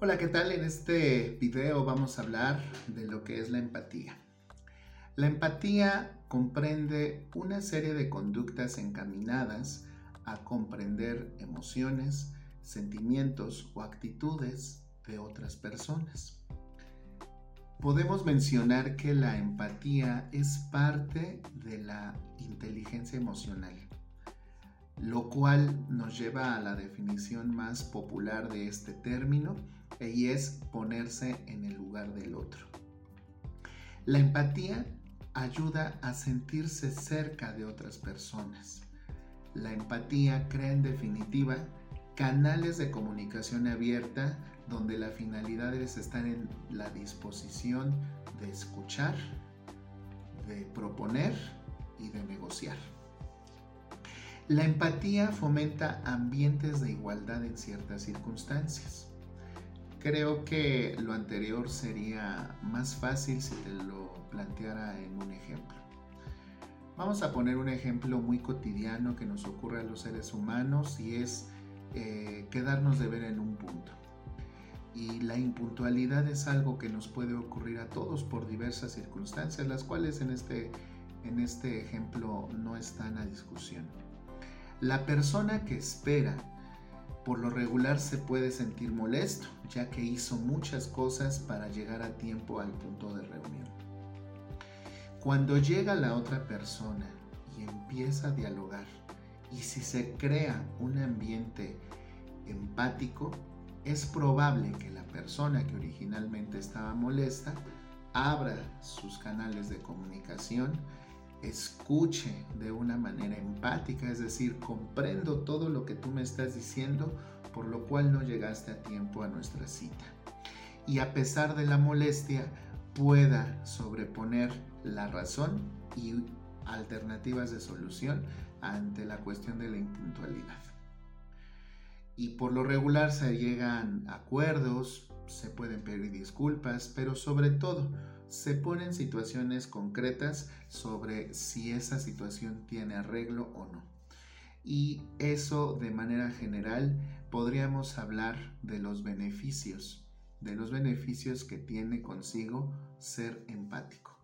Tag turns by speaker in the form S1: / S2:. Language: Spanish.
S1: Hola, ¿qué tal? En este video vamos a hablar de lo que es la empatía. La empatía comprende una serie de conductas encaminadas a comprender emociones, sentimientos o actitudes de otras personas. Podemos mencionar que la empatía es parte de la inteligencia emocional lo cual nos lleva a la definición más popular de este término y es ponerse en el lugar del otro. La empatía ayuda a sentirse cerca de otras personas. La empatía crea en definitiva canales de comunicación abierta donde la finalidad es estar en la disposición de escuchar, de proponer y de negociar. La empatía fomenta ambientes de igualdad en ciertas circunstancias. Creo que lo anterior sería más fácil si te lo planteara en un ejemplo. Vamos a poner un ejemplo muy cotidiano que nos ocurre a los seres humanos y es eh, quedarnos de ver en un punto. Y la impuntualidad es algo que nos puede ocurrir a todos por diversas circunstancias, las cuales en este, en este ejemplo no están a discusión. La persona que espera por lo regular se puede sentir molesto, ya que hizo muchas cosas para llegar a tiempo al punto de reunión. Cuando llega la otra persona y empieza a dialogar, y si se crea un ambiente empático, es probable que la persona que originalmente estaba molesta abra sus canales de comunicación escuche de una manera empática, es decir, comprendo todo lo que tú me estás diciendo, por lo cual no llegaste a tiempo a nuestra cita. Y a pesar de la molestia, pueda sobreponer la razón y alternativas de solución ante la cuestión de la impuntualidad. Y por lo regular se llegan acuerdos, se pueden pedir disculpas, pero sobre todo se ponen situaciones concretas sobre si esa situación tiene arreglo o no. Y eso de manera general podríamos hablar de los beneficios, de los beneficios que tiene consigo ser empático.